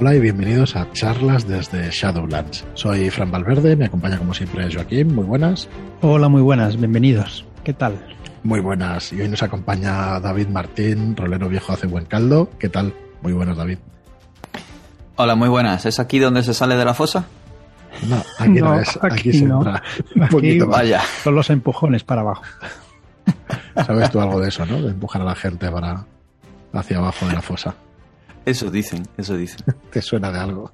Hola y bienvenidos a charlas desde Shadowlands. Soy Fran Valverde, me acompaña como siempre Joaquín, muy buenas. Hola, muy buenas, bienvenidos. ¿Qué tal? Muy buenas. Y hoy nos acompaña David Martín, rolero viejo hace buen caldo. ¿Qué tal? Muy buenas, David. Hola, muy buenas. ¿Es aquí donde se sale de la fosa? No, aquí no, es. Aquí, se entra un poquito más. Vaya. Son los empujones para abajo. Sabes tú algo de eso, ¿no? De empujar a la gente para hacia abajo de la fosa. Eso dicen, eso dicen. Te suena de algo.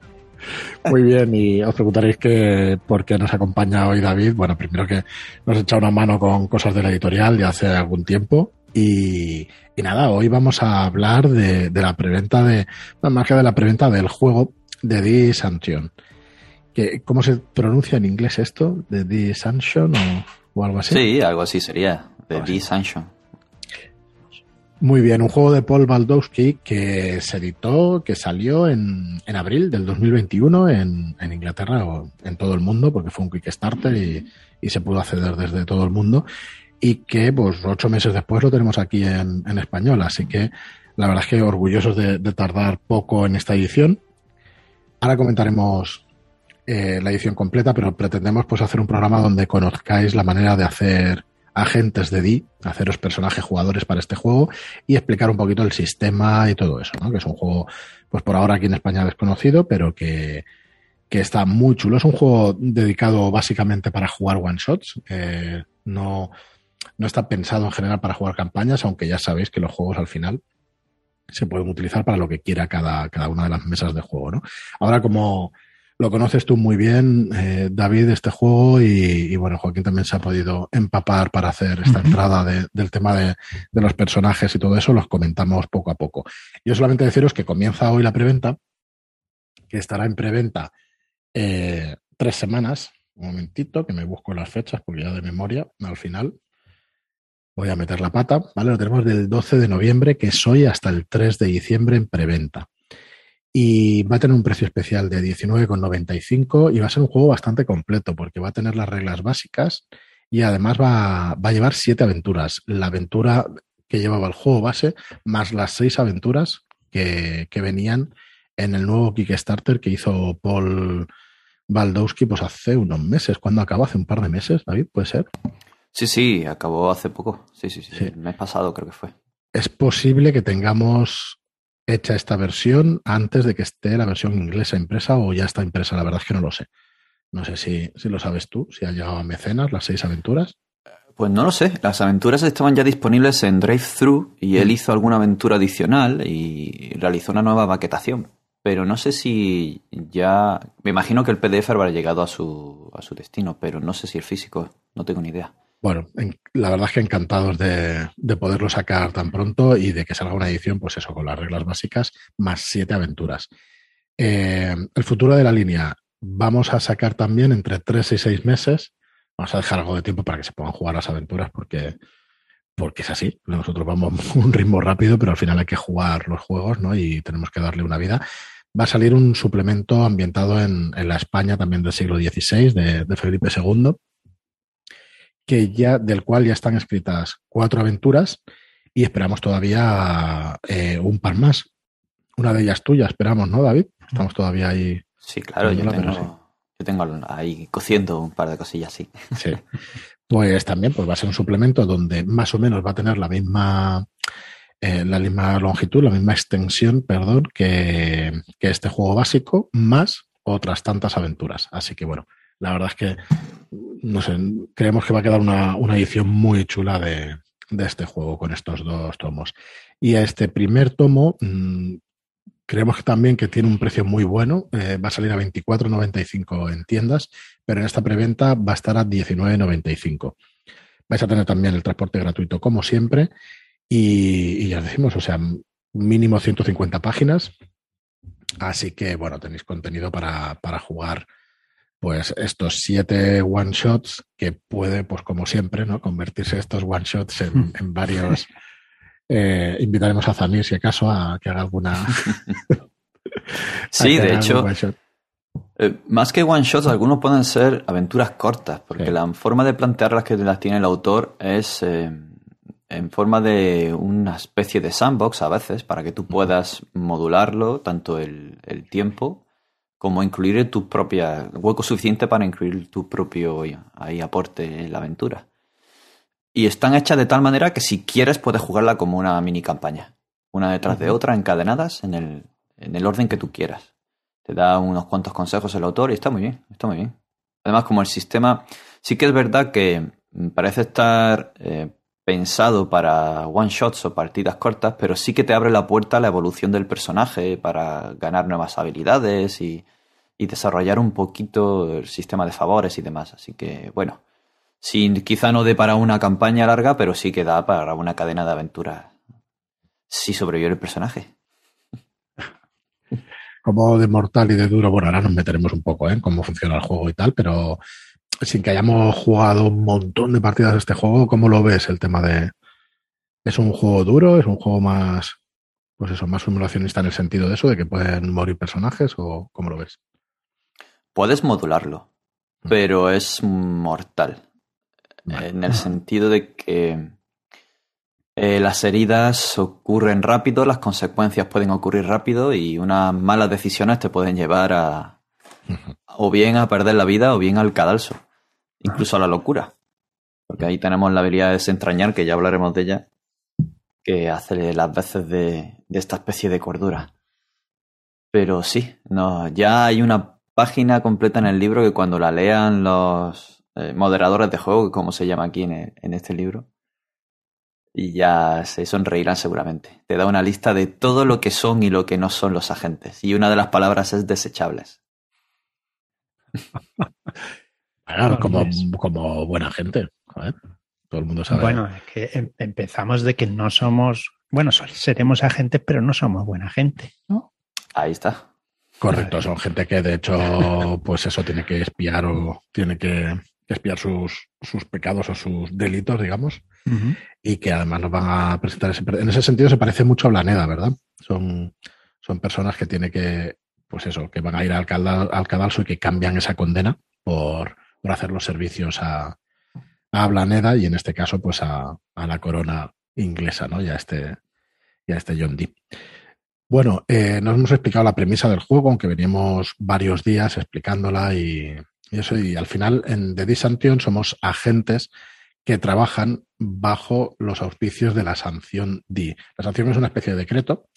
Muy bien, y os preguntaréis que por qué nos acompaña hoy David. Bueno, primero que nos echa una mano con cosas de la editorial ya hace algún tiempo. Y, y nada, hoy vamos a hablar de, de la preventa de, más que de la preventa del juego de The Sanction. Que, ¿Cómo se pronuncia en inglés esto? ¿De The Sanction o, o algo así? Sí, algo así sería. De The Sanction. Muy bien, un juego de Paul Baldowski que se editó, que salió en, en abril del 2021 en, en, Inglaterra o en todo el mundo, porque fue un Kickstarter y, y, se pudo acceder desde todo el mundo, y que pues ocho meses después lo tenemos aquí en, en español, así que la verdad es que orgullosos de, tardar poco en esta edición. Ahora comentaremos eh, la edición completa, pero pretendemos pues hacer un programa donde conozcáis la manera de hacer agentes de D, haceros personajes jugadores para este juego y explicar un poquito el sistema y todo eso, ¿no? Que es un juego, pues por ahora aquí en España desconocido, pero que, que está muy chulo. Es un juego dedicado básicamente para jugar one shots. Eh, no, no está pensado en general para jugar campañas, aunque ya sabéis que los juegos al final se pueden utilizar para lo que quiera cada, cada una de las mesas de juego, ¿no? Ahora como lo conoces tú muy bien, eh, David, este juego, y, y, bueno, Joaquín también se ha podido empapar para hacer esta uh -huh. entrada de, del tema de, de, los personajes y todo eso, los comentamos poco a poco. Yo solamente deciros que comienza hoy la preventa, que estará en preventa eh, tres semanas. Un momentito, que me busco las fechas, porque ya de memoria, al final voy a meter la pata, ¿vale? Lo tenemos del 12 de noviembre, que es hoy, hasta el 3 de diciembre en preventa y va a tener un precio especial de 19,95 y va a ser un juego bastante completo porque va a tener las reglas básicas y además va, va, a llevar siete aventuras. La aventura que llevaba el juego base más las seis aventuras que, que venían en el nuevo Kickstarter que hizo Paul Baldowski pues hace unos meses. ¿Cuándo acabó? ¿Hace un par de meses, David? ¿Puede ser? Sí, sí, acabó hace poco. Sí, sí, sí, sí. El mes pasado creo que fue. Es posible que tengamos hecha esta versión antes de que esté la versión inglesa impresa o ya está impresa, la verdad es que no lo sé. No sé si, si lo sabes tú, si ha llegado a mecenas las seis aventuras. Pues no lo sé, las aventuras estaban ya disponibles en Drive-Thru y él hizo alguna aventura adicional y realizó una nueva maquetación. Pero no sé si ya. Me imagino que el PDF habrá llegado a su, a su destino, pero no sé si el físico, no tengo ni idea. Bueno, la verdad es que encantados de, de, poderlo sacar tan pronto y de que salga una edición, pues eso, con las reglas básicas, más siete aventuras. Eh, el futuro de la línea, vamos a sacar también entre tres y seis meses. Vamos a dejar algo de tiempo para que se puedan jugar las aventuras porque, porque es así. Nosotros vamos un ritmo rápido, pero al final hay que jugar los juegos, ¿no? Y tenemos que darle una vida. Va a salir un suplemento ambientado en, en la España también del siglo XVI, de Felipe II que ya, del cual ya están escritas cuatro aventuras y esperamos todavía eh, un par más. Una de ellas tuya, esperamos, ¿no, David? Estamos todavía ahí. Sí, claro, yo tengo, sí. yo tengo, ahí cociendo un par de cosillas, sí. Sí. Pues también pues va a ser un suplemento donde más o menos va a tener la misma, eh, la misma longitud, la misma extensión, perdón, que, que este juego básico, más otras tantas aventuras. Así que bueno, la verdad es que, no sé, creemos que va a quedar una, una edición muy chula de, de, este juego con estos dos tomos. Y a este primer tomo, mmm, creemos que también que tiene un precio muy bueno, eh, va a salir a 24,95 en tiendas, pero en esta preventa va a estar a 19,95. Vais a tener también el transporte gratuito como siempre y, ya decimos, o sea, mínimo 150 páginas. Así que, bueno, tenéis contenido para, para jugar pues estos siete one shots que puede, pues como siempre, ¿no? Convertirse estos one shots en, en varios. Eh, invitaremos a Zanir, si acaso, a que haga alguna. sí, de hecho. Eh, más que one shots, algunos pueden ser aventuras cortas, porque sí. la forma de plantearlas que las tiene el autor es, eh, en forma de una especie de sandbox a veces, para que tú puedas modularlo, tanto el, el tiempo como incluir tu propia hueco suficiente para incluir tu propio ahí, aporte en la aventura. Y están hechas de tal manera que si quieres puedes jugarla como una mini campaña, una detrás de otra, encadenadas en el, en el orden que tú quieras. Te da unos cuantos consejos el autor y está muy bien, está muy bien. Además, como el sistema, sí que es verdad que parece estar eh, pensado para one shots o partidas cortas, pero sí que te abre la puerta a la evolución del personaje para ganar nuevas habilidades y, desarrollar un poquito el sistema de favores y demás. Así que, bueno, sin, quizá no dé para una campaña larga, pero sí que da para una cadena de aventuras. Si sobrevive el personaje. Como de mortal y de duro, bueno, ahora nos meteremos un poco ¿eh? en cómo funciona el juego y tal, pero sin que hayamos jugado un montón de partidas de este juego, ¿cómo lo ves el tema de... ¿Es un juego duro? ¿Es un juego más, pues eso, más simulacionista en el sentido de eso, de que pueden morir personajes o cómo lo ves? Puedes modularlo, mm. pero es mortal. En el sentido de que eh, las heridas ocurren rápido, las consecuencias pueden ocurrir rápido y unas malas decisiones te pueden llevar a o bien a perder la vida o bien al cadalso incluso a la locura. Porque ahí tenemos la habilidad de desentrañar, que ya hablaremos de ella, que hace las veces de, esta especie de cordura. Pero sí, no, ya hay una página completa en el libro que cuando la lean los eh, moderadores de juego, como se llama aquí en, en este libro, y ya se sonreirán seguramente. Te da una lista de todo lo que son y lo que no son los agentes. Y una de las palabras es desechables. como, como buena gente. Todo el mundo sabe. Bueno, es que em, empezamos de que no somos, bueno, seremos agentes, pero no somos buena gente, ¿no? Ahí está. Correcto, son gente que de hecho, pues eso tiene que espiar o tiene que espiar sus, sus pecados o sus delitos, digamos, y que además nos van a presentar ese, en ese sentido se parece mucho a Blaneda, ¿verdad? Son, son personas que tiene que, pues eso, que van a ir al, al cadalso y que cambian esa condena por, por hacer los servicios a, a Blaneda y en este caso pues a, la corona inglesa, ¿no? Y a este, y este John Dee. Bueno, eh, nos hemos explicado la premisa del juego, aunque veníamos varios días explicándola y, eso, y al final en The Disantion somos agentes que trabajan bajo los auspicios de la sanción D. La sanción es una especie de decreto.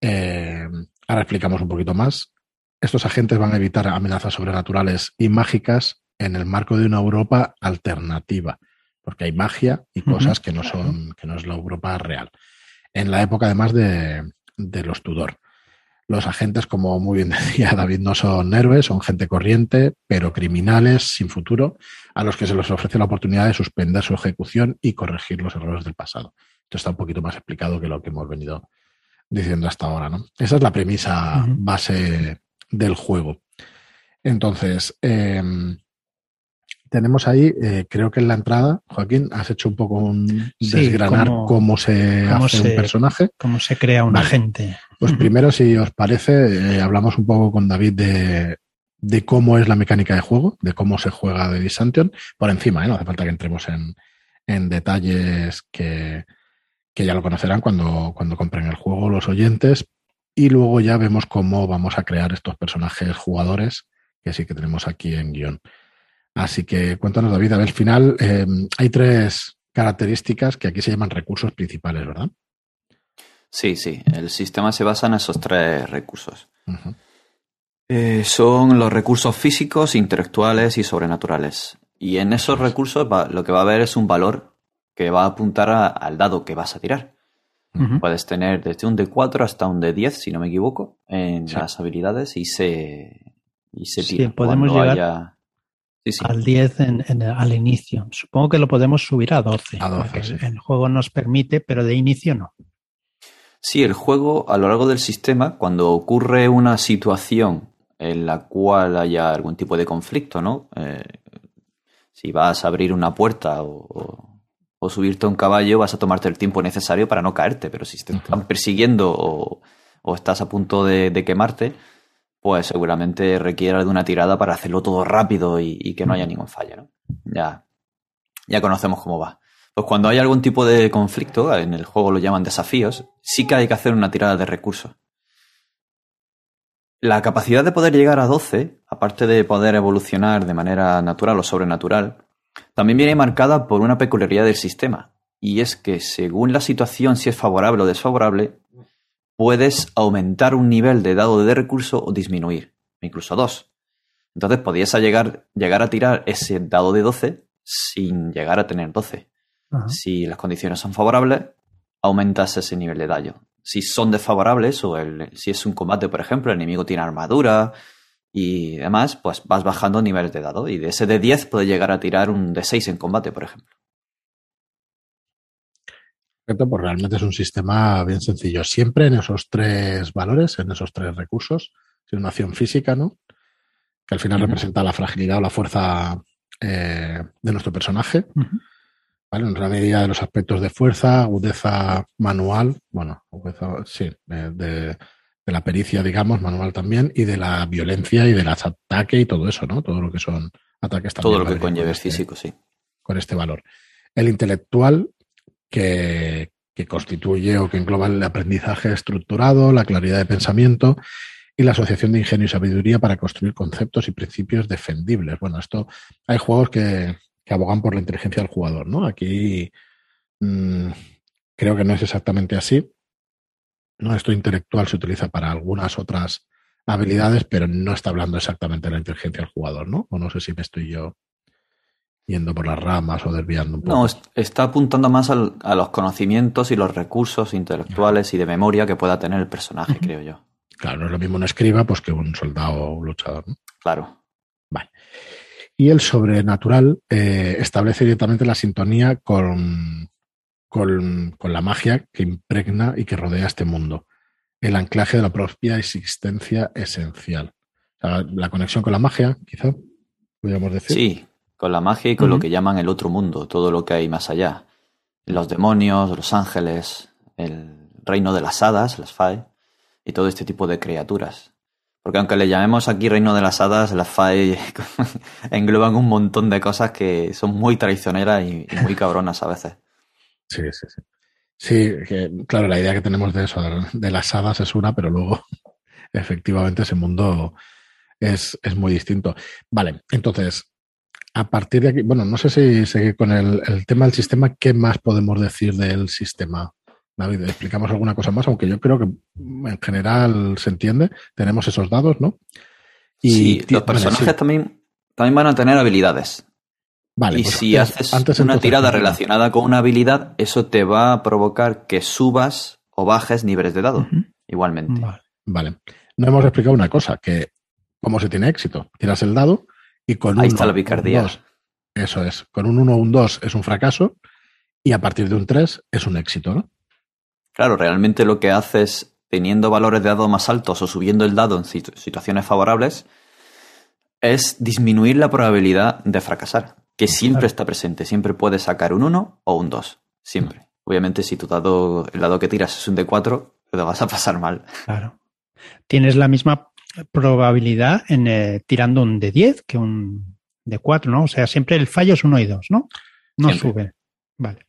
Eh, ahora explicamos un poquito más. Estos agentes van a evitar amenazas sobrenaturales y mágicas en el marco de una Europa alternativa, porque hay magia y cosas que no son, que no es la Europa real. En la época, además, de, de los Tudor. Los agentes, como muy bien decía David, no son héroes, son gente corriente, pero criminales sin futuro, a los que se les ofrece la oportunidad de suspender su ejecución y corregir los errores del pasado. Esto está un poquito más explicado que lo que hemos venido diciendo hasta ahora, ¿no? Esa es la premisa base del juego. Entonces, eh, tenemos ahí, eh, creo que en la entrada, Joaquín, has hecho un poco un desgranar cómo, se hace un personaje. Cómo se crea un agente. Pues primero, si os parece, eh, hablamos un poco con David de, de, cómo es la mecánica de juego, de cómo se juega de Disantion, por encima, ¿eh? no hace falta que entremos en, en detalles que, que, ya lo conocerán cuando, cuando compren el juego los oyentes. Y luego ya vemos cómo vamos a crear estos personajes jugadores que sí que tenemos aquí en guion. Así que cuéntanos, David, al final eh, hay tres características que aquí se llaman recursos principales, ¿verdad? Sí, sí, el sistema se basa en esos tres recursos. Eh, son los recursos físicos, intelectuales y sobrenaturales. Y en esos recursos lo que va a haber es un valor que va a apuntar al dado que vas a tirar. Puedes tener desde un D4 hasta un D10, si no me equivoco, en las habilidades y se, y se tira. Sí, podemos llegar al 10 en, al inicio. Supongo que lo podemos subir a 12. A 12 El juego nos permite, pero de inicio no. Sí, el juego a lo largo del sistema, cuando ocurre una situación en la cual haya algún tipo de conflicto, ¿no? Eh, si vas a abrir una puerta o, subirte a un caballo, vas a tomarte el tiempo necesario para no caerte, pero si te están persiguiendo o, estás a punto de quemarte, pues seguramente requiera de una tirada para hacerlo todo rápido y, que no haya ningún fallo, ¿no? Ya, ya conocemos cómo va. Pues cuando hay algún tipo de conflicto, en el juego lo llaman desafíos, sí que hay que hacer una tirada de recursos. La capacidad de poder llegar a 12, aparte de poder evolucionar de manera natural o sobrenatural, también viene marcada por una peculiaridad del sistema, y es que según la situación, si es favorable o desfavorable, puedes aumentar un nivel de dado de recurso o disminuir, incluso dos. Entonces podías llegar, llegar a tirar ese dado de 12 sin llegar a tener 12. Si las condiciones son favorables, aumentas ese nivel de daño. Si son desfavorables o el, si es un combate, por ejemplo, el enemigo tiene armadura y demás, pues vas bajando niveles de dado. Y de ese de 10 puedes llegar a tirar un de 6 en combate, por ejemplo. Pues realmente es un sistema bien sencillo. Siempre en esos tres valores, en esos tres recursos, es una acción física, ¿no? Que al final representa la fragilidad o la fuerza eh, de nuestro personaje. ¿vale? En gran medida de los aspectos de fuerza, agudeza manual, bueno, sí, de, la pericia, digamos, manual también, y de la violencia y del ataque y todo eso, ¿no? Todo lo que son ataques también. Todo lo que conlleve este físico, sí. Con este valor. El intelectual, que, constituye o que engloba el aprendizaje estructurado, la claridad de pensamiento y la asociación de ingenio y sabiduría para construir conceptos y principios defendibles. Bueno, esto hay juegos que, que abogan por la inteligencia del jugador, ¿no? Aquí mm, creo que no es exactamente así. ¿no? Esto intelectual se utiliza para algunas otras habilidades, pero no está hablando exactamente de la inteligencia del jugador, ¿no? O no sé si me estoy yo yendo por las ramas o desviando un poco. No, está apuntando más a los conocimientos y los recursos intelectuales y de memoria que pueda tener el personaje, creo yo. Claro, no es lo mismo un escriba pues, que un soldado o un luchador. ¿no? Claro. Vale. Y el sobrenatural eh, establece directamente la sintonía con, con, la magia que impregna y que rodea este mundo. El anclaje de la propia existencia esencial. la conexión con la magia, quizá, podríamos decir. Sí, con la magia y con lo que llaman el otro mundo, todo lo que hay más allá. Los demonios, los ángeles, el reino de las hadas, las Fae, y todo este tipo de criaturas. Porque aunque le llamemos aquí Reino de las Hadas, las FAE engloban un montón de cosas que son muy traicioneras y, muy cabronas a veces. Sí, sí, sí. Sí, claro, la idea que tenemos de eso, de las hadas es una, pero luego efectivamente ese mundo es, es muy distinto. Vale, entonces, a partir de aquí, bueno, no sé si seguir con el, el tema del sistema, ¿qué más podemos decir del sistema? David, explicamos alguna cosa más, aunque yo creo que en general se entiende. Tenemos esos dados, ¿no? Y sí, los personajes también, también van a tener habilidades. Vale, y pues si haces una tirada relacionada con una habilidad, eso te va a provocar que subas o bajes niveles de dado, igualmente. Vale. No hemos explicado una cosa, que cómo se tiene éxito. Tiras el dado y con Ahí un está la picardía. eso es. Con un 1 o un 2 es un fracaso y a partir de un 3 es un éxito, ¿no? Claro, realmente lo que haces teniendo valores de dado más altos o subiendo el dado en situaciones favorables es disminuir la probabilidad de fracasar, que siempre está presente, siempre puedes sacar un 1 o un 2, siempre. Obviamente si tu dado, el dado que tiras es un D4, te vas a pasar mal. Claro. Tienes la misma probabilidad en eh, tirando un D10 que un D4, ¿no? O sea, siempre el fallo es 1 y 2, ¿no? No sube. Vale.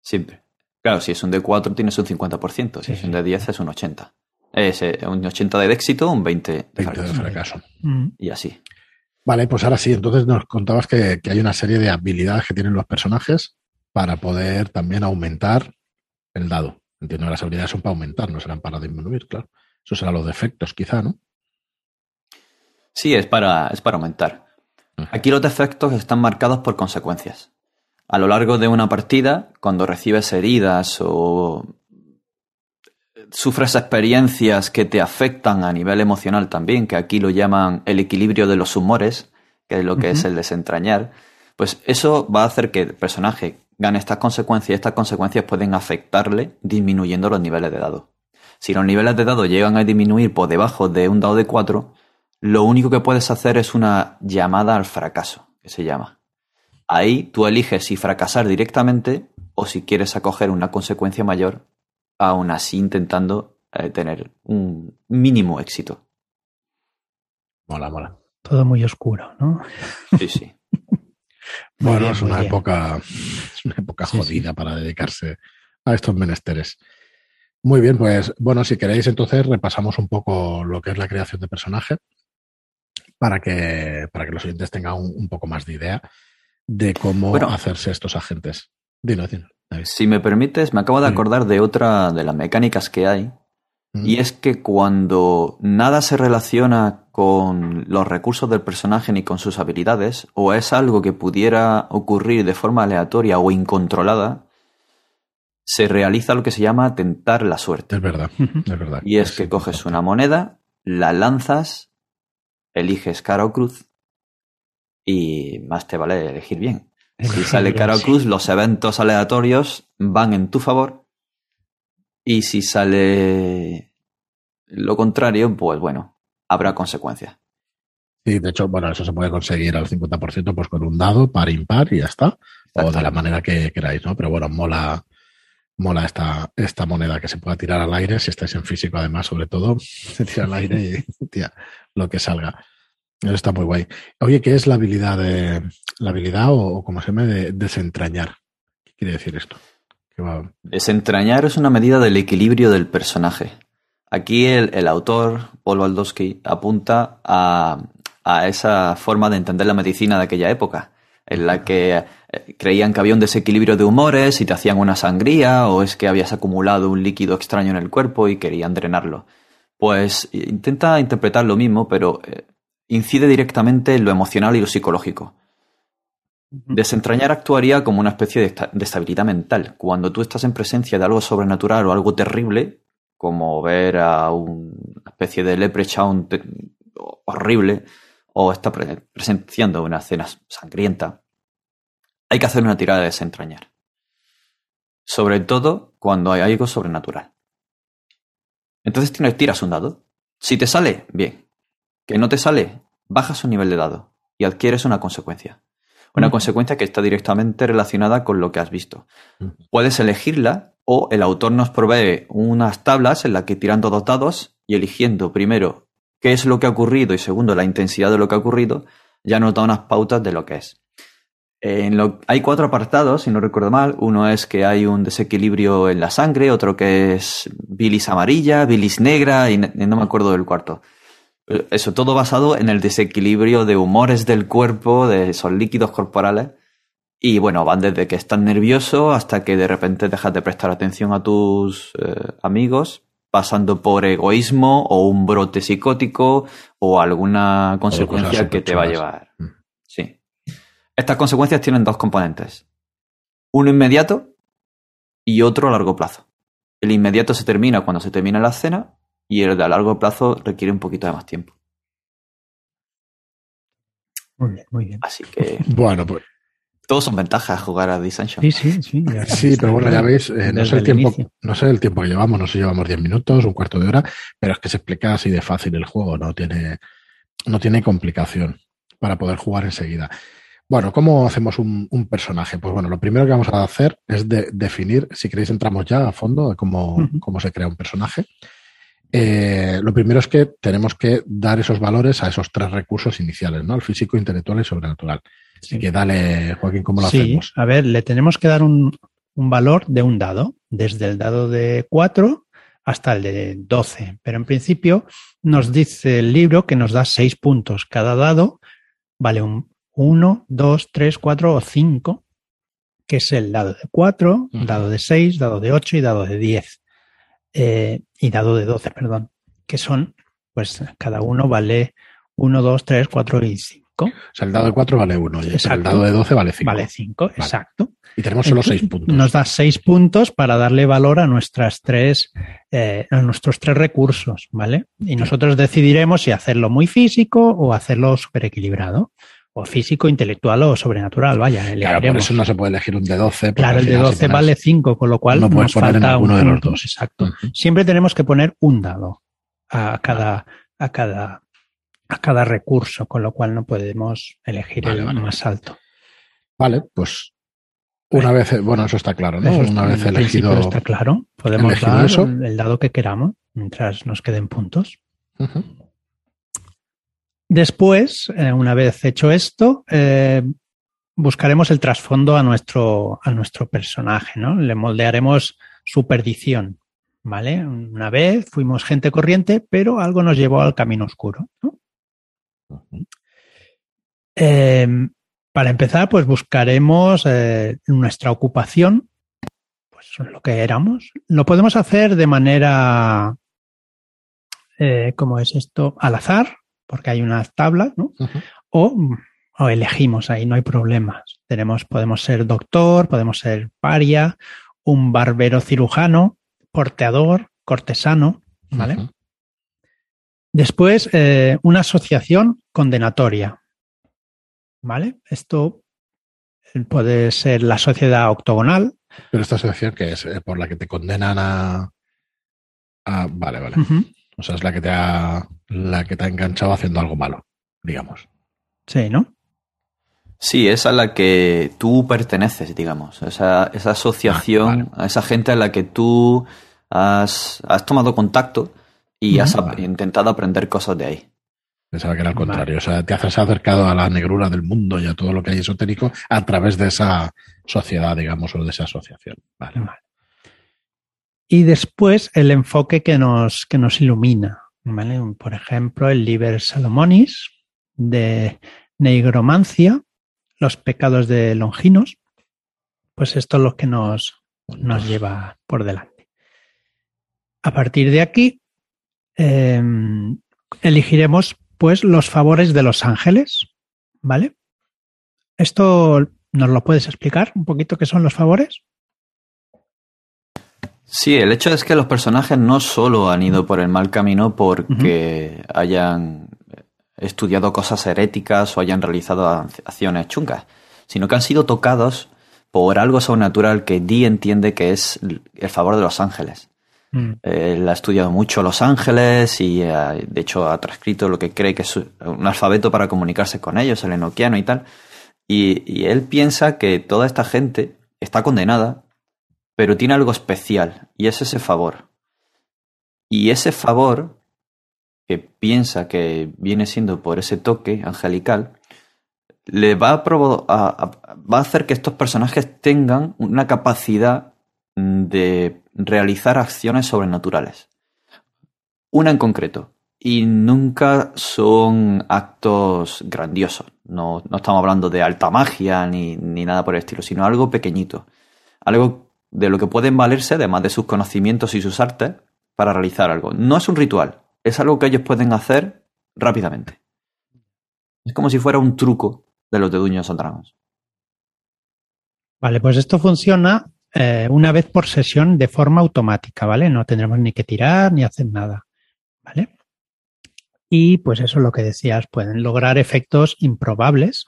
Siempre. Claro, si es un D4 tienes un 50%, si es un D10 es un 80%. Es eh, un 80 de éxito, un 20 de fracaso. Mm. Y así. Vale, pues ahora sí, entonces nos contabas que, hay una serie de habilidades que tienen los personajes para poder también aumentar el dado. Entiendo que las habilidades son para aumentar, no serán para disminuir, claro. Eso serán los defectos, quizá, ¿no? Sí, es para, es para aumentar. Aquí los defectos están marcados por consecuencias a lo largo de una partida, cuando recibes heridas o sufres experiencias que te afectan a nivel emocional también, que aquí lo llaman el equilibrio de los humores, que es lo que es el desentrañar, pues eso va a hacer que el personaje gane estas consecuencias y estas consecuencias pueden afectarle disminuyendo los niveles de dado. Si los niveles de dado llegan a disminuir por debajo de un dado de 4, lo único que puedes hacer es una llamada al fracaso, que se llama. Ahí tú eliges si fracasar directamente o si quieres acoger una consecuencia mayor, aún así intentando eh, tener un mínimo éxito. Mola, mola. Todo muy oscuro, ¿no? Sí, sí. Bueno, bien, es una época, es una época Sí, jodida para dedicarse a estos menesteres. Muy bien, pues bueno, si queréis entonces repasamos un poco lo que es la creación de personaje para que, para que los oyentes tengan un, un poco más de idea de cómo Bueno. hacerse estos agentes. Dino. David. Si me permites, me acabo de acordar de otra de las mecánicas que hay, Mm. y es que cuando nada se relaciona con los recursos del personaje ni con sus habilidades, o es algo que pudiera ocurrir de forma aleatoria o incontrolada, se realiza lo que se llama tentar la suerte. Es verdad, es verdad. Y es que coges una moneda, la lanzas, eliges cara o cruz, y más te vale elegir bien. Si sale cara o cruz, los eventos aleatorios van en tu favor. Y si sale lo contrario, pues bueno, habrá consecuencias. Sí, de hecho, bueno, eso se puede conseguir al 50% pues con un dado par impar y ya está. O de la manera que queráis, ¿no? Pero bueno, mola, mola esta, esta moneda que se pueda tirar al aire, si estáis en físico además, sobre todo, se tira al aire y tía, lo que salga. Eso está muy guay. Oye, ¿qué es la habilidad de la habilidad o, como se llama de desentrañar? ¿Qué quiere decir esto? Desentrañar es una medida del equilibrio del personaje. Aquí el, el autor, Paul Baldowski, apunta a, a esa forma de entender la medicina de aquella época, en la que eh, creían que había un desequilibrio de humores y te hacían una sangría, o es que habías acumulado un líquido extraño en el cuerpo y querían drenarlo. Pues intenta interpretar lo mismo, pero eh, incide directamente en lo emocional y lo psicológico. Desentrañar actuaría como una especie de, esta- de estabilidad mental. Cuando tú estás en presencia de algo sobrenatural o algo terrible, como ver a una especie de leprechaun horrible, o está pre- presenciando una escena sangrienta, hay que hacer una tirada de desentrañar. Sobre todo cuando hay algo sobrenatural. Entonces tienes- tiras un dado. Si te sale, bien. Que no te sale, bajas su nivel de dado y adquieres una consecuencia. Una consecuencia que está directamente relacionada con lo que has visto. Puedes elegirla o el autor nos provee unas tablas en las que tirando dos dados y eligiendo primero qué es lo que ha ocurrido y segundo la intensidad de lo que ha ocurrido, ya nos da unas pautas de lo que es. En lo- hay cuatro apartados, si no recuerdo mal. Uno es que hay un desequilibrio en la sangre, otro que es bilis amarilla, bilis negra y no me acuerdo del cuarto. Eso todo basado en el desequilibrio de humores del cuerpo, de esos líquidos corporales. Y bueno, van desde que estás nervioso hasta que de repente dejas de prestar atención a tus eh, amigos, pasando por egoísmo o un brote psicótico o alguna consecuencia que te va a llevar. Estas consecuencias tienen dos componentes. Uno inmediato y otro a largo plazo. El inmediato se termina cuando se termina la escena y el de a largo plazo requiere un poquito de más tiempo. Muy bien, muy bien. Así que Bueno, pues todos son ventajas jugar a Dissension. Sí, sí, sí. ya- sí, pero bueno, ya veis, eh, no sé el el tiempo, inicio. no sé el tiempo que llevamos, no sé si llevamos 10 minutos, un cuarto de hora, pero es que se explica así de fácil el juego, no tiene, no tiene complicación para poder jugar enseguida. Bueno, ¿cómo hacemos un, un personaje? Pues bueno, lo primero que vamos a hacer es de- definir, si queréis entramos ya a fondo de cómo, cómo se crea un personaje. Eh, lo primero es que tenemos que dar esos valores a esos tres recursos iniciales, ¿no? El físico, intelectual y sobrenatural. Así Sí. que dale, Joaquín, ¿cómo lo sí, hacemos? a ver, le tenemos que dar un, un valor de un dado, desde el dado de 4 hasta el de 12. Pero en principio nos dice el libro que nos da 6 puntos. Cada dado vale un 1, 2, 3, 4 o 5, que es el dado de 4, Ujú. dado de 6, dado de 8 y dado de 10. Eh, y dado de 12, perdón, que son, pues cada uno vale 1, 2, 3, 4 y 5. O sea, el dado de 4 vale 1 y el dado de 12 vale 5. Vale 5, exacto. Y tenemos solo Entonces, 6 puntos. Nos da seis puntos para darle valor a nuestras tres, eh, a nuestros tres recursos, ¿vale? Y nosotros decidiremos si hacerlo muy físico o hacerlo súper equilibrado. O físico, intelectual o sobrenatural, vaya, Claro, por elegiremos. eso no se puede elegir un de 12. porque Claro, el de final, si 12 pones- vale 5, con lo cual no nos falta alguno un de los dos. Exacto. Siempre tenemos que poner un dado a cada, a cada, a cada recurso, con lo cual no podemos elegir Vale, el vale, más alto. Vale, pues una vez, bueno, eso está claro, ¿no? Eso una está- vez elegido. está claro. Podemos dar eso. el dado que queramos mientras nos queden puntos. Después, eh, una vez hecho esto, eh, buscaremos el trasfondo a nuestro, a nuestro personaje, ¿no? Le moldearemos su perdición, ¿vale? Una vez fuimos gente corriente, pero algo nos llevó al camino oscuro, ¿no? eh, para empezar, pues buscaremos eh, nuestra ocupación, pues lo que éramos. Lo podemos hacer de manera, eh, ¿cómo es esto? Al azar, porque hay unas tablas, ¿no? O, o elegimos ahí, no hay problemas. Tenemos, podemos ser doctor, podemos ser paria, un barbero cirujano, porteador, cortesano, ¿vale? Después, eh, una asociación condenatoria, ¿vale? Esto puede ser la sociedad octogonal. Pero esta asociación que es Eh, por la que te condenan a, a- Vale, vale. Ujú. O sea, es la que te ha la que te ha enganchado haciendo algo malo, digamos. Sí, ¿no? Sí, esa a la que tú perteneces, digamos. Esa, esa asociación, Ah, a esa gente a la que tú has, has tomado contacto y has Vale. intentado aprender cosas de ahí. Pensaba que era al Vale. contrario. O sea, te has acercado a la negrura del mundo y a todo lo que hay esotérico a través de esa sociedad, digamos, o de esa asociación. Vale. Vale. Y después el enfoque que nos, que nos ilumina. ¿vale? Por ejemplo, el Liber Salomonis de Negromancia, los pecados de Longinos. Pues esto es lo que nos, nos lleva por delante. A partir de aquí, eh, elegiremos pues los favores de los ángeles, ¿vale? Esto nos lo puedes explicar un poquito qué son los favores. Sí, el hecho es que los personajes no solo han ido por el mal camino porque hayan estudiado cosas heréticas o hayan realizado acciones chungas, sino que han sido tocados por algo sobrenatural que Dee entiende que es el favor de los ángeles. Mm. Él ha estudiado mucho Los Ángeles y eh, de hecho ha transcrito lo que cree que es un alfabeto para comunicarse con ellos, el enoquiano y tal. Y, y él piensa que toda esta gente está condenada, pero tiene algo especial y es ese favor. Y ese favor, que piensa que viene siendo por ese toque angelical, le va a, va a hacer que estos personajes tengan una capacidad de realizar acciones sobrenaturales. Una en concreto. Y nunca son actos grandiosos. No, no estamos hablando de alta magia ni, ni nada por el estilo, sino algo pequeñito. Algo de lo que pueden valerse, además de sus conocimientos y sus artes, para realizar algo. No es un ritual, es algo que ellos pueden hacer rápidamente. Es como si fuera un truco de los de Dungeons and. Vale, pues esto funciona eh, una vez por sesión de forma automática, ¿vale? No tendremos ni que tirar ni hacer nada, ¿vale? Y pues eso es lo que decías, pueden lograr efectos improbables,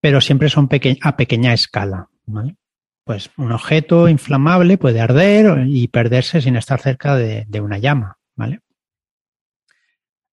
pero siempre son peque a pequeña escala, ¿vale? Pues un objeto inflamable puede arder y perderse sin estar cerca de, de una llama, ¿vale?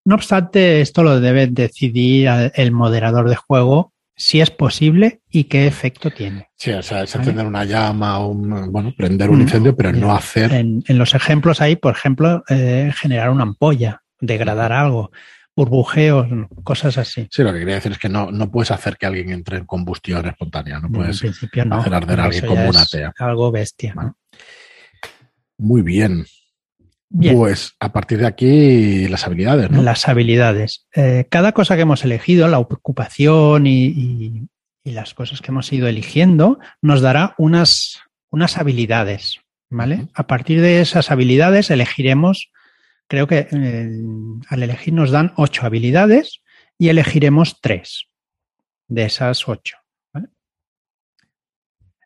No obstante, esto lo debe decidir el moderador de juego si es posible y qué efecto tiene. Sí, o sea, es Vale. encender una llama o un, bueno, prender un Mm. incendio, pero no hacer. En, en los ejemplos hay, por ejemplo, eh, generar una ampolla, degradar algo, burbujeos, cosas así. Sí, lo que quería decir es que no, no puedes hacer que alguien entre en combustión espontánea, no en puedes. no. hacer arder a alguien como una tea. Algo bestia. Muy bien. Bien. Pues a partir de aquí las habilidades, ¿no? Las habilidades. Eh, cada cosa que hemos elegido, la ocupación y, y- y las cosas que hemos ido eligiendo, nos dará unas, unas habilidades. ¿Vale? A partir de esas habilidades elegiremos, creo que eh, al elegir nos dan ocho habilidades y elegiremos tres de esas ocho.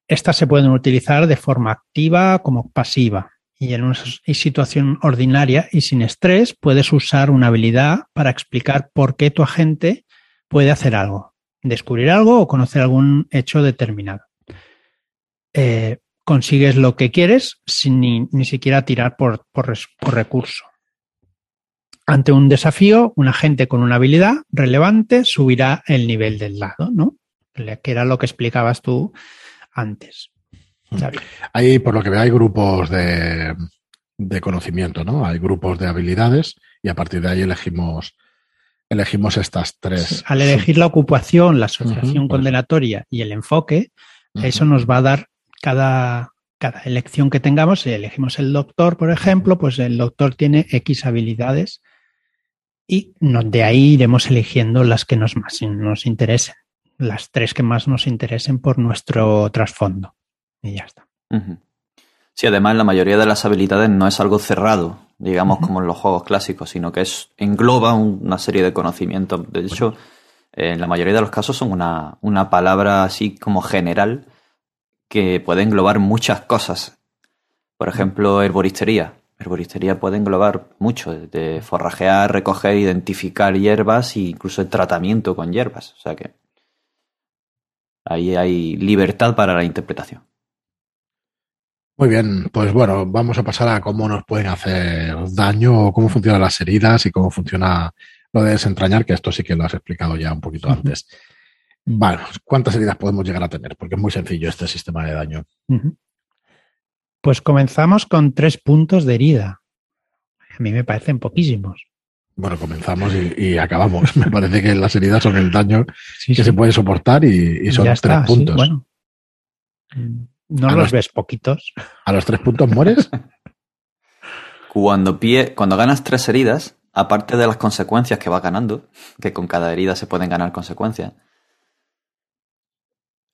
Estas se pueden utilizar de forma activa como pasiva. Y en una situación ordinaria y sin estrés puedes usar una habilidad para explicar por qué tu agente puede hacer algo, descubrir algo o conocer algún hecho determinado. Eh, consigues lo que quieres sin ni, ni siquiera tirar por, por recurso. Ante un desafío, un agente con una habilidad relevante subirá el nivel del lado, ¿no? Que era lo que explicabas tú antes. Xavi. Hay, por lo que veo, hay grupos de, de conocimiento, ¿no? Hay grupos de habilidades y a partir de ahí elegimos elegimos estas tres. Al elegir la ocupación, la asociación pues. condenatoria y el enfoque, eso nos va a dar cada, cada elección que tengamos. Si elegimos el doctor, por ejemplo, pues el doctor tiene X habilidades y de ahí iremos eligiendo las que nos más nos interesen, las tres que más nos interesen por nuestro trasfondo. Y ya está. Sí, además la mayoría de las habilidades no es algo cerrado, digamos como en los juegos clásicos, sino que es engloba un- una serie de conocimientos. De hecho, en la mayoría de los casos son una, una palabra así como general que puede englobar muchas cosas. Por ejemplo, herboristería. Herboristería puede englobar mucho, de forrajear, recoger, identificar hierbas e incluso el tratamiento con hierbas. O sea que ahí hay libertad para la interpretación. Muy bien, pues bueno, vamos a pasar a cómo nos pueden hacer daño, cómo funcionan las heridas y cómo funciona lo de desentrañar, que esto sí que lo has explicado ya un poquito antes. Bueno, ¿cuántas heridas podemos llegar a tener? Porque es muy sencillo este sistema de daño. Pues comenzamos con tres puntos de herida. A mí me parecen poquísimos. Bueno, comenzamos y, y acabamos. Me parece que las heridas son el daño Sí, que sí. se puede soportar y, y son Ya tres sí, puntos. bueno. No los los- ves poquitos. ¿A los tres puntos mueres? Cuando, pie, cuando ganas tres heridas, aparte de las consecuencias que vas ganando, que con cada herida se pueden ganar consecuencias,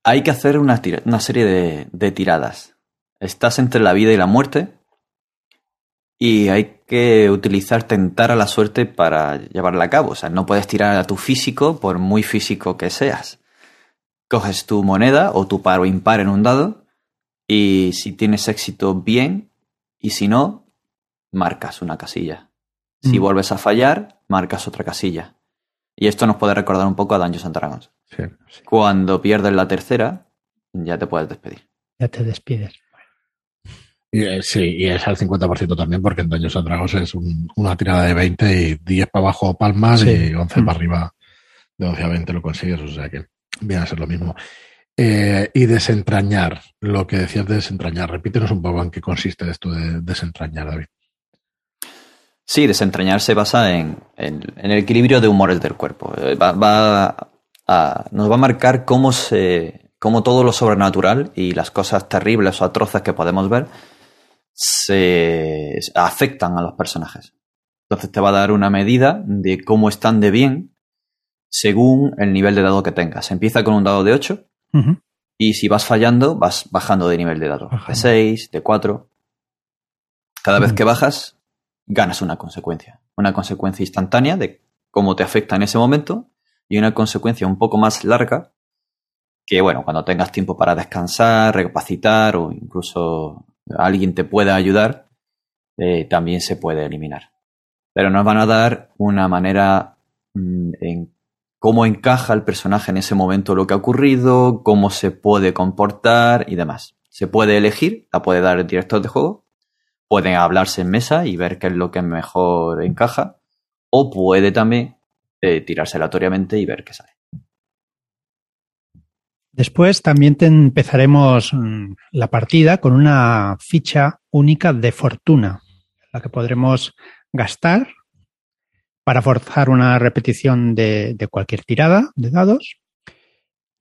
hay que hacer una, tira- una serie de, de tiradas. Estás entre la vida y la muerte y hay que utilizar tentar a la suerte para llevarla a cabo. O sea, no puedes tirar a tu físico por muy físico que seas. Coges tu moneda o tu par o impar en un dado y si tienes éxito, bien, y si no, marcas una casilla. Si Mm. vuelves a fallar, marcas otra casilla. Y esto nos puede recordar un poco a Dungeons and Dragons. Sí. Cuando pierdes la tercera, ya te puedes despedir. Ya te despides. Y, eh, sí, y es al 50% también, porque en Daños and Dragons es un- una tirada de 20 y 10 para abajo palmas Sí. y 11 Mm. para arriba. De 11 a 20 lo consigues, o sea que viene a ser lo mismo. Eh, y desentrañar, lo que decías de desentrañar, repítenos un poco en qué consiste esto de desentrañar, David. Sí, desentrañar se basa en, en- en el equilibrio de humores del cuerpo. Eh, Va, va a- nos va a marcar cómo, se, cómo todo lo sobrenatural y las cosas terribles o atroces que podemos ver se afectan a los personajes. Entonces te va a dar una medida de cómo están de bien según el nivel de dado que tengas. Empieza con un dado de 8 Ujú. y si vas fallando, vas bajando de nivel de dado. De Bajando. 6, de 4. Cada vez que bajas, ganas una consecuencia. Una consecuencia instantánea de cómo te afecta en ese momento y una consecuencia un poco más larga que, bueno, cuando tengas tiempo para descansar, recapacitar o incluso alguien te pueda ayudar, eh, también se puede eliminar. Pero nos van a dar una manera mm, en cómo encaja el personaje en ese momento lo que ha ocurrido, cómo se puede comportar y demás. Se puede elegir, la puede dar el director de juego, pueden hablarse en mesa y ver qué es lo que mejor encaja, o puede también eh, tirarse aleatoriamente y ver qué sale. Después también empezaremos mm, la partida con una ficha única de fortuna, la que podremos gastar para forzar una repetición de, cualquier tirada de dados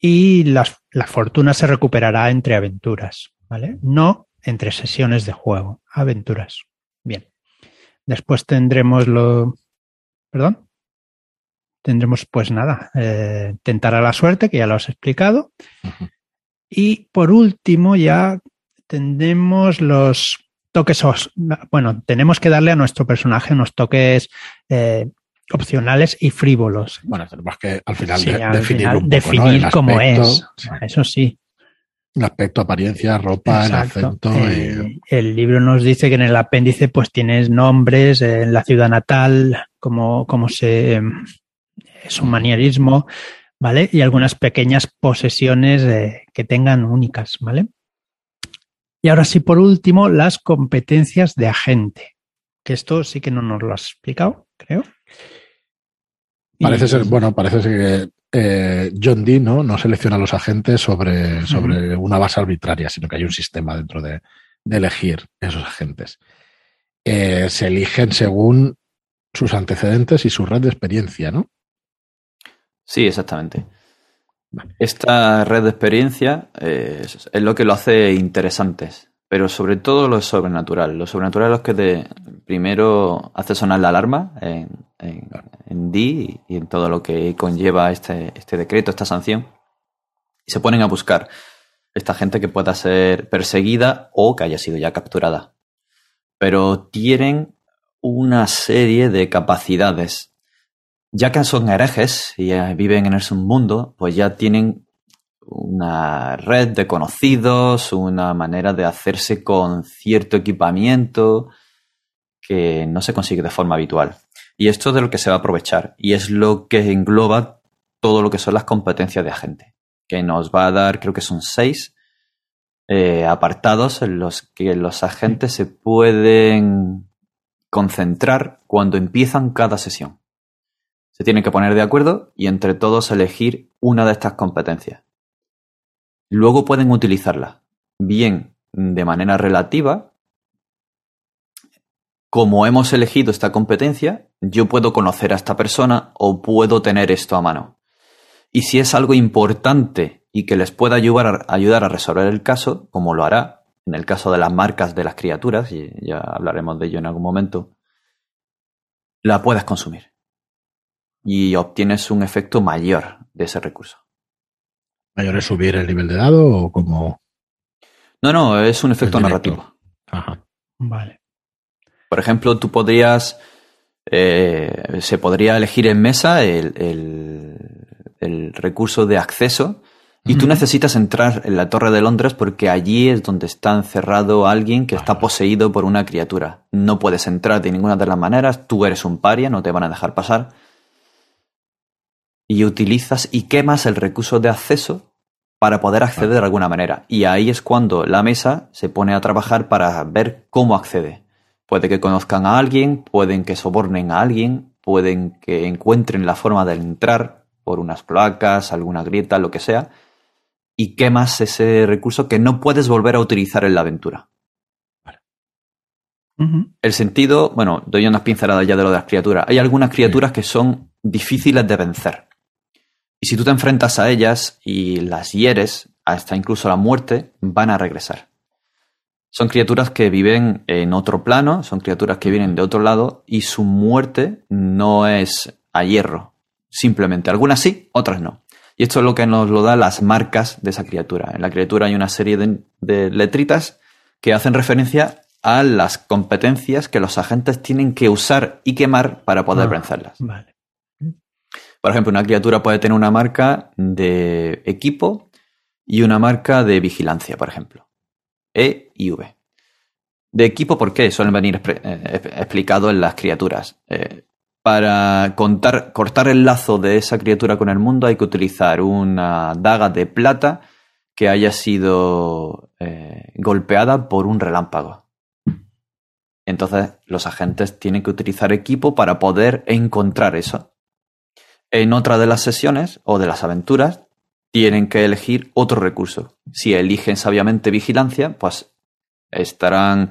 y la fortuna se recuperará entre aventuras, ¿vale? No entre sesiones de juego, aventuras. Bien. Después tendremos lo... ¿Perdón? Tendremos, pues nada, eh, tentar a la suerte, que ya lo has explicado. Y por último, ya tendremos los toques. Bueno, tenemos que darle a nuestro personaje unos toques eh, opcionales y frívolos. Bueno, tenemos que al final Sí, de- al definir final un poco, definir cómo aspecto, es. sí. Eso sí. El aspecto, apariencia, ropa, Exacto. el acento. Eh, y- el libro nos dice que en el apéndice pues tienes nombres, eh, en la ciudad natal, cómo, cómo se es un manierismo, ¿vale? Y algunas pequeñas posesiones eh, que tengan únicas, ¿vale? Y ahora sí, por último, las competencias de agente. Que esto sí que no nos lo has explicado, creo. Parece ser, bueno, parece ser que eh, John Dee ¿no? no selecciona a los agentes sobre, sobre una base arbitraria, sino que hay un sistema dentro de, de elegir esos agentes. Eh, se eligen según sus antecedentes y su red de experiencia, ¿no? Sí, exactamente. Esta red de experiencia eh, es, lo que lo hace interesantes, pero sobre todo lo sobrenatural. Lo sobrenatural es lo que primero hace sonar la alarma en, en, D y en todo lo que conlleva este, este decreto, esta sanción, y se ponen a buscar esta gente que pueda ser perseguida o que haya sido ya capturada. Pero tienen una serie de capacidades ya que son herejes y eh, viven en el submundo, pues ya tienen una red de conocidos, una manera de hacerse con cierto equipamiento que no se consigue de forma habitual. Y esto es de lo que se va a aprovechar y es lo que engloba todo lo que son las competencias de agente, que nos va a dar, creo que son seis eh, apartados en los que los agentes se pueden concentrar cuando empiezan cada sesión. Se tienen que poner de acuerdo y entre todos elegir una de estas competencias. Luego pueden utilizarla, bien de manera relativa, como hemos elegido esta competencia, yo puedo conocer a esta persona o puedo tener esto a mano. Y si es algo importante y que les pueda ayudar a, ayudar a resolver el caso, como lo hará en el caso de las marcas de las criaturas, y ya hablaremos de ello en algún momento, la puedes consumir y obtienes un efecto mayor de ese recurso. ¿Mayor es subir el nivel de dado o como.? No, no, es un efecto narrativo. Ajá. Vale. Por ejemplo, tú podrías. Eh, se podría elegir en mesa el, el, recurso de acceso y tú necesitas entrar en la Torre de Londres porque allí es donde está encerrado alguien que está poseído por una criatura. No puedes entrar de ninguna de las maneras, tú eres un paria, no te van a dejar pasar y utilizas y quemas el recurso de acceso para poder acceder de alguna manera. Y ahí es cuando la mesa se pone a trabajar para ver cómo accede. Puede que conozcan a alguien, pueden que sobornen a alguien, pueden que encuentren la forma de entrar por unas placas, alguna grieta, lo que sea, y quemas ese recurso que no puedes volver a utilizar en la aventura. El sentido, bueno, doy unas pinceladas ya de lo de las criaturas. Hay algunas criaturas que son difíciles de vencer. Y si tú te enfrentas a ellas y las hieres, hasta incluso la muerte, van a regresar. Son criaturas que viven en otro plano, son criaturas que vienen de otro lado y su muerte no es a hierro. Simplemente, algunas sí, otras no. Y esto es lo que nos lo da las marcas de esa criatura. En la criatura hay una serie de, letritas que hacen referencia a las competencias que los agentes tienen que usar y quemar para poder ah, vencerlas. Vale. Por ejemplo, una criatura puede tener una marca de equipo y una marca de vigilancia, por ejemplo. E y V. De equipo, ¿por qué? Suelen venir eh, explicados en las criaturas. Eh, para contar, cortar el lazo de esa criatura con el mundo hay que utilizar una daga de plata que haya sido eh, golpeada por un relámpago. Entonces los agentes tienen que utilizar equipo para poder encontrar eso. En otra de las sesiones o de las aventuras tienen que elegir otro recurso. Si eligen sabiamente vigilancia, pues estarán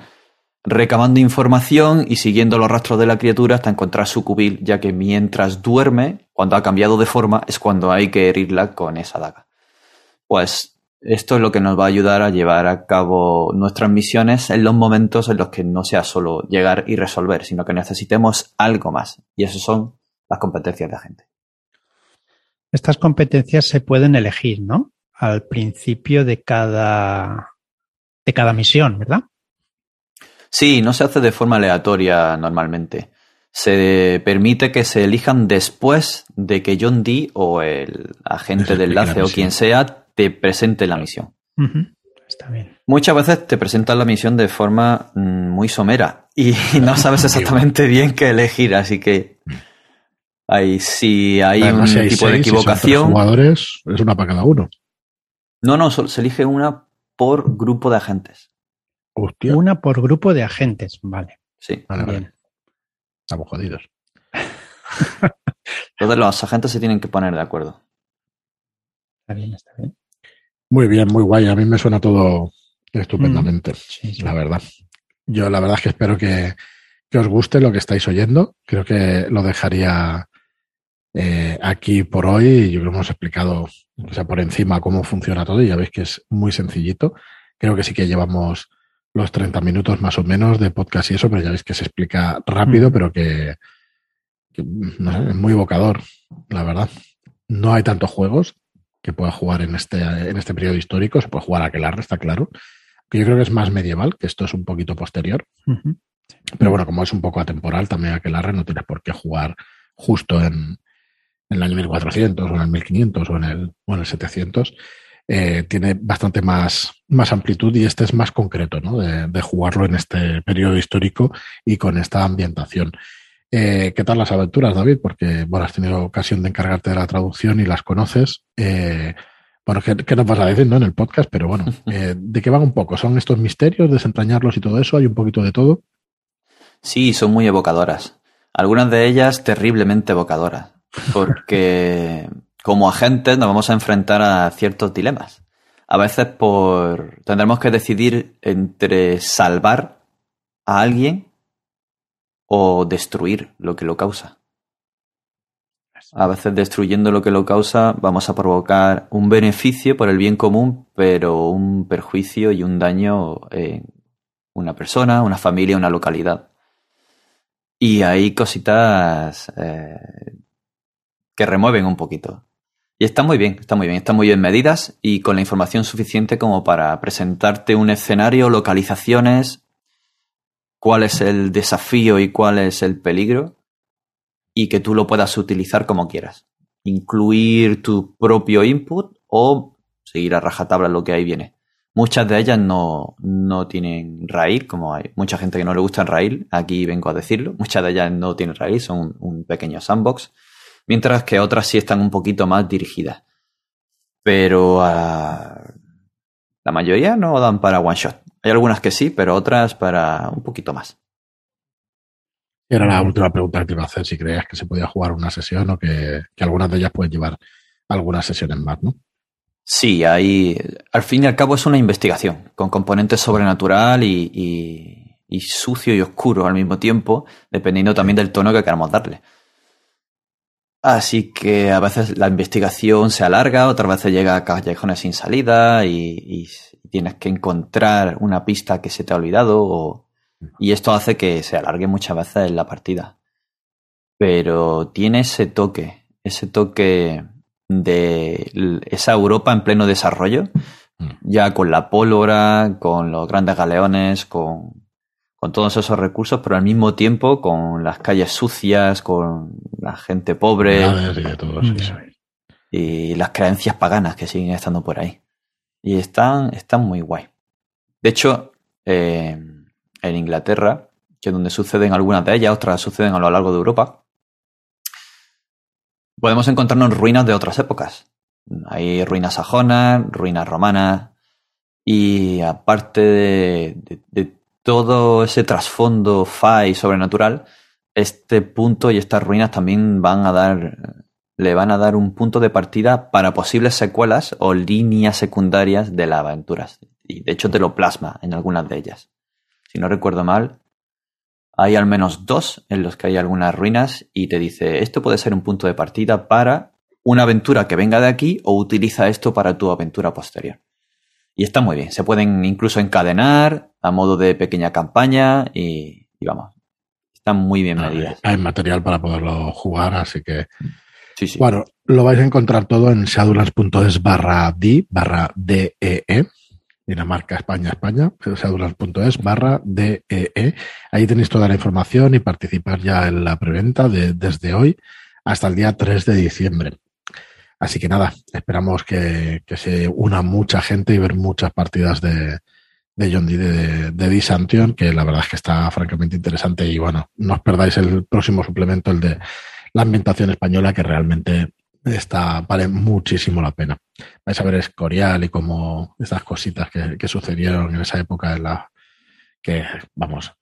recabando información y siguiendo los rastros de la criatura hasta encontrar su cubil, ya que mientras duerme, cuando ha cambiado de forma, es cuando hay que herirla con esa daga. Pues esto es lo que nos va a ayudar a llevar a cabo nuestras misiones en los momentos en los que no sea solo llegar y resolver, sino que necesitemos algo más. Y eso son las competencias de agente. Estas competencias se pueden elegir, ¿no? Al principio de cada, de cada misión, ¿verdad? Sí, no se hace de forma aleatoria normalmente. Se permite que se elijan después de que John Dee o el agente de enlace o quien sea te presente la misión. Está bien. Muchas veces te presentan la misión de forma mm, muy somera y no sabes exactamente bien qué elegir, así que mm. Ahí, si hay un tipo de equivocación. jugadores, es una para cada uno. No, no, se elige una por grupo de agentes. Una por grupo de agentes, vale. Sí. Vale, Estamos jodidos. Entonces los agentes se tienen que poner de acuerdo. Está bien, está bien. Muy bien, muy guay. A mí me suena todo estupendamente, mm, la verdad. Yo la verdad es que espero que, que os guste lo que estáis oyendo. Creo que lo dejaría Eh, aquí por hoy yo creo que hemos explicado o sea, por encima cómo funciona todo y ya veis que es muy sencillito. Creo que sí que llevamos los 30 minutos más o menos de podcast y eso, pero ya veis que se explica rápido, pero que, no sé, es muy evocador, la verdad. No hay tantos juegos que pueda jugar en este, en este periodo histórico, se puede jugar a Aquelarre, está claro, que yo creo que es más medieval, que esto es un poquito posterior. Pero bueno, como es un poco atemporal, también Aquelarre no tienes por qué jugar justo en, en el año 1400 o en el 1500 o en el, o en el 700, eh, tiene bastante más, más amplitud y este es más concreto, ¿no? De, jugarlo en este periodo histórico y con esta ambientación. Eh, ¿Qué tal las aventuras, David? Porque, bueno, has tenido ocasión de encargarte de la traducción y las conoces. Eh, bueno, ¿qué, ¿qué, nos vas a decir ¿no? en el podcast? Pero bueno, ¿de qué van un poco? ¿Son estos misterios, desentrañarlos y todo eso? ¿Hay un poquito de todo? Sí, son muy evocadoras. Algunas de ellas terriblemente evocadoras porque como agentes nos vamos a enfrentar a ciertos dilemas. A veces por tendremos que decidir entre salvar a alguien o destruir lo que lo causa. A veces destruyendo lo que lo causa vamos a provocar un beneficio por el bien común, pero un perjuicio y un daño en una persona, una familia, una localidad. Y hay cositas eh, que remueven un poquito. Y está muy bien, está muy bien, están muy bien medidas y con la información suficiente como para presentarte un escenario, localizaciones, cuál es el desafío y cuál es el peligro y que tú lo puedas utilizar como quieras. Incluir tu propio input o seguir a rajatabla lo que ahí viene. Muchas de ellas no, no tienen raíz, como hay mucha gente que no le gusta el raíz, aquí vengo a decirlo. Muchas de ellas no tienen raíz, son un pequeño sandbox mientras que otras sí están un poquito más dirigidas. Pero ah, la mayoría no dan para one shot. Hay algunas que sí, pero otras para un poquito más. Y era la última pregunta que te iba a hacer, si creías que se podía jugar una sesión o que, algunas de ellas pueden llevar algunas sesiones más, ¿no? Sí, ahí al fin y al cabo es una investigación con componentes sobrenatural y, y sucio y oscuro al mismo tiempo, dependiendo también del tono que queramos darle. Así que a veces la investigación se alarga, otras veces llega a callejones sin salida y, tienes que encontrar una pista que se te ha olvidado y esto hace que se alargue muchas veces la partida. Pero tiene ese toque, ese toque de esa Europa en pleno desarrollo, mm. ya con la pólvora, con los grandes galeones, con con todos esos recursos, pero al mismo tiempo con las calles sucias, con la gente pobre y, las creencias paganas que siguen estando por ahí. Y están, están muy guay. De hecho, eh, en Inglaterra, que es donde suceden algunas de ellas, otras suceden a lo largo de Europa, podemos encontrarnos ruinas de otras épocas. Hay ruinas sajonas, ruinas romanas, y aparte de, de todo ese trasfondo FAI sobrenatural, este punto y estas ruinas también van a dar, le van a dar un punto de partida para posibles secuelas o líneas secundarias de las aventuras. Y de hecho te lo plasma en algunas de ellas. Si no recuerdo mal, hay al menos dos en los que hay algunas ruinas y te dice, esto puede ser un punto de partida para una aventura que venga de aquí o utiliza esto para tu aventura posterior. Y está muy bien. Se pueden incluso encadenar a modo de pequeña campaña y, vamos, están muy bien medidas. Hay, material para poderlo jugar, así que... Sí, sí. Bueno, lo vais a encontrar todo en shadowlands.es barra D, barra DEE, e, Dinamarca, España, España, shadowlands.es barra DEE. E. Ahí tenéis toda la información y participar ya en la preventa de, desde hoy hasta el día 3 de diciembre. Así que nada, esperamos que, se una mucha gente y ver muchas partidas de, de John Dee de, que la verdad es que está francamente interesante y bueno, no os perdáis el próximo suplemento, el de la ambientación española, que realmente está, vale muchísimo la pena. Vais a ver Escorial y como estas cositas que, que sucedieron en esa época en la, que, vamos,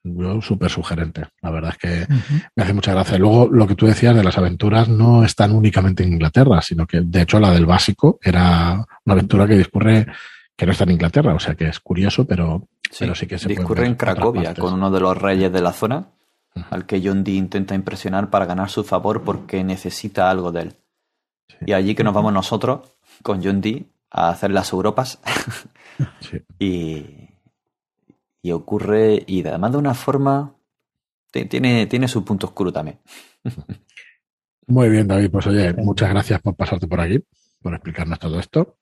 súper sugerente. La verdad es que me hace mucha gracia. Luego, lo que tú decías de las aventuras no están únicamente en Inglaterra, sino que, de hecho, la del básico era una aventura que discurre que no está en Inglaterra, o sea que es curioso, pero sí, pero sí que se discurre en Cracovia, con uno de los reyes de la zona, al que John Dee intenta impresionar para ganar su favor porque necesita algo de él. Y allí que nos vamos nosotros con John Dee a hacer las Europas. y, y ocurre, y además de una forma, tiene, tiene su punto oscuro también. Muy bien, David. Pues oye, muchas gracias por pasarte por aquí, por explicarnos todo esto.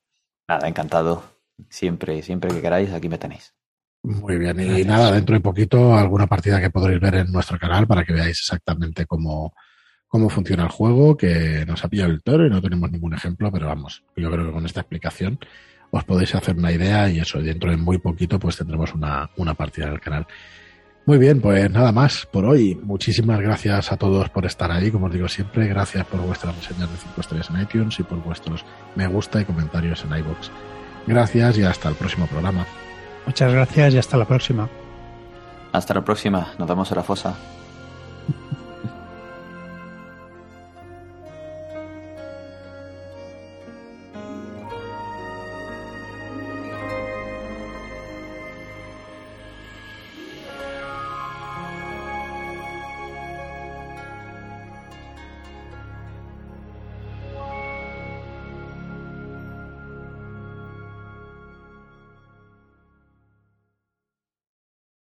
Nada, encantado. Siempre, siempre que queráis, aquí me tenéis. Muy bien, y nada, dentro de poquito alguna partida que podréis ver en nuestro canal para que veáis exactamente cómo, cómo funciona el juego, que nos ha pillado el toro y no tenemos ningún ejemplo, pero vamos, yo creo que con esta explicación os podéis hacer una idea y eso, dentro de muy poquito pues tendremos una, una partida en el canal. Muy bien, pues nada más por hoy. Muchísimas gracias a todos por estar ahí, como os digo siempre. Gracias por vuestras reseñas de 5 estrellas en iTunes y por vuestros me gusta y comentarios en iBox. Gracias y hasta el próximo programa. Muchas gracias y hasta la próxima. Hasta la próxima. Nos vemos en la fosa.